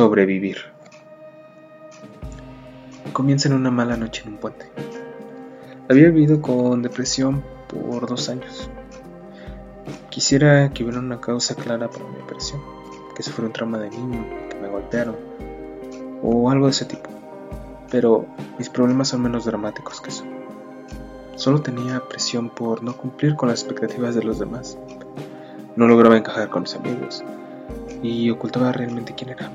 Sobrevivir. Comienza en una mala noche en un puente. Había vivido con depresión por dos años. Quisiera que hubiera una causa clara para mi depresión, que se fuera un trauma de niño, que me golpearon, o algo de ese tipo. Pero mis problemas son menos dramáticos que eso. Solo tenía presión por no cumplir con las expectativas de los demás. No lograba encajar con mis amigos y ocultaba realmente quién era.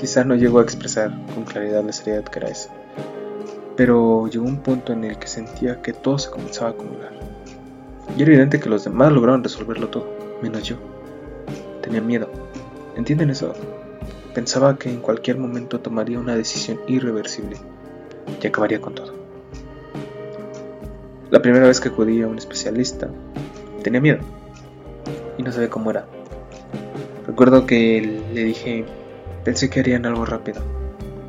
Quizá no llegó a expresar con claridad la seriedad que era eso, pero llegó un punto en el que sentía que todo se comenzaba a acumular. Y era evidente que los demás lograron resolverlo todo, menos yo. Tenía miedo. ¿Entienden eso? Pensaba que en cualquier momento tomaría una decisión irreversible y acabaría con todo. La primera vez que acudí a un especialista, tenía miedo y no sabía cómo era. Recuerdo que le dije Pensé que harían algo rápido,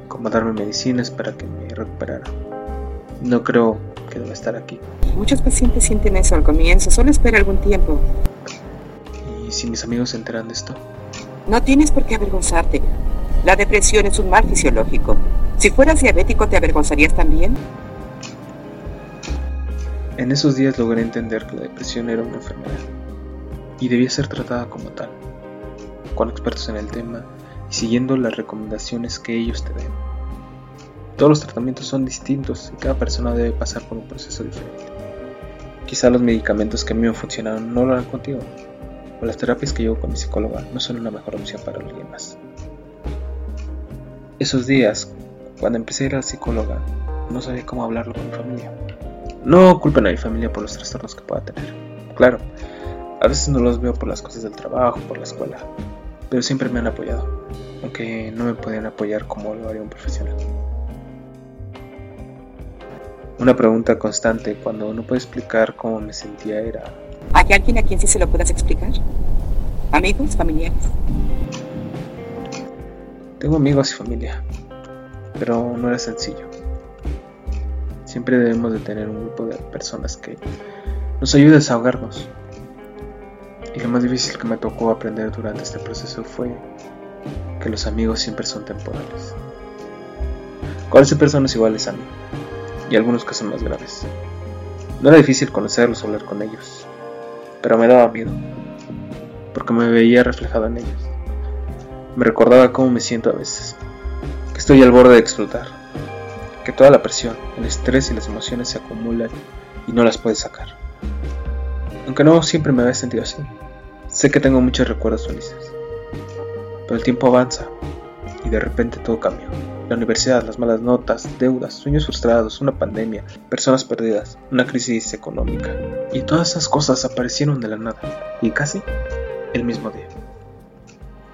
como darme medicinas para que me recuperara. No creo que deba estar aquí. Muchos pacientes sienten eso al comienzo, solo espera algún tiempo. ¿Y si mis amigos se enteran de esto? No tienes por qué avergonzarte. La depresión es un mal fisiológico. Si fueras diabético, ¿te avergonzarías también? En esos días logré entender que la depresión era una enfermedad y debía ser tratada como tal, con expertos en el tema y siguiendo las recomendaciones que ellos te den. Todos los tratamientos son distintos y cada persona debe pasar por un proceso diferente. Quizá los medicamentos que a mí me funcionaron no lo harán contigo, o las terapias que llevo con mi psicóloga no son una mejor opción para alguien más. Esos días, cuando empecé a ir a la psicóloga, no sabía cómo hablarlo con mi familia. No culpen a mi familia por los trastornos que pueda tener. Claro, a veces no los veo por las cosas del trabajo, por la escuela, pero siempre me han apoyado, aunque no me podían apoyar como lo haría un profesional. Una pregunta constante cuando uno puede explicar cómo me sentía era... ¿Hay alguien a quien sí se lo puedas explicar? ¿Amigos? ¿Familiares? Tengo amigos y familia, pero no era sencillo. Siempre debemos de tener un grupo de personas que nos ayude a desahogarnos, lo más difícil que me tocó aprender durante este proceso fue que los amigos siempre son temporales. Conocí personas iguales a mí, y algunos casos más graves. No era difícil conocerlos o hablar con ellos, pero me daba miedo, porque me veía reflejado en ellos. Me recordaba cómo me siento a veces, que estoy al borde de explotar, que toda la presión, el estrés y las emociones se acumulan y no las puedes sacar. Aunque no siempre me había sentido así. Sé que tengo muchos recuerdos felices. Pero el tiempo avanza y de repente todo cambia. La universidad, las malas notas, deudas, sueños frustrados, una pandemia, personas perdidas, una crisis económica. Y todas esas cosas aparecieron de la nada. Y casi el mismo día.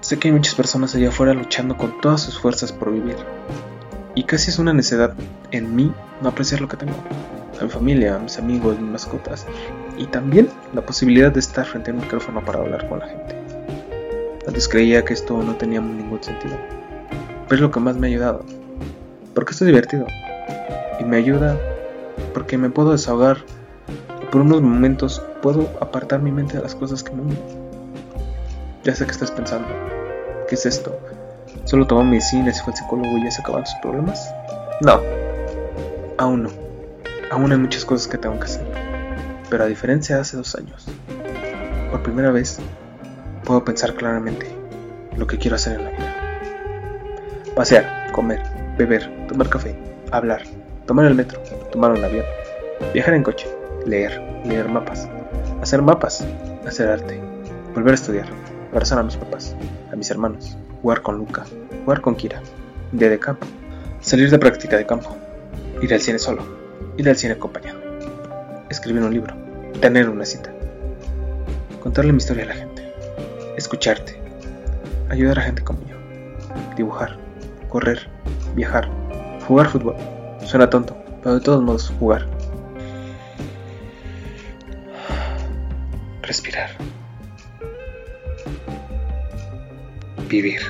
Sé que hay muchas personas allá afuera luchando con todas sus fuerzas por vivir. Y casi es una necedad en mí no apreciar lo que tengo a mi familia, a mis amigos, mis mascotas y también la posibilidad de estar frente a un micrófono para hablar con la gente. Antes creía que esto no tenía ningún sentido, pero es lo que más me ha ayudado, porque esto es divertido y me ayuda porque me puedo desahogar y por unos momentos puedo apartar mi mente de las cosas que me unen. Ya sé que estás pensando, ¿qué es esto? ¿Solo tomó medicina se fue al psicólogo y ya se acaban sus problemas? No, aún no. Aún hay muchas cosas que tengo que hacer, pero a diferencia de hace dos años, por primera vez puedo pensar claramente lo que quiero hacer en la vida. Pasear, comer, beber, tomar café, hablar, tomar el metro, tomar un avión, viajar en coche, leer, leer mapas, hacer mapas, hacer arte, volver a estudiar, abrazar a mis papás, a mis hermanos, jugar con Luca, jugar con Kira, día de campo, salir de práctica de campo, ir al cine solo, ir al cine acompañado, escribir un libro, tener una cita, contarle mi historia a la gente, escucharte, ayudar a gente como yo, dibujar, correr, viajar, jugar fútbol. Suena tonto, pero de todos modos jugar. Respirar. Vivir.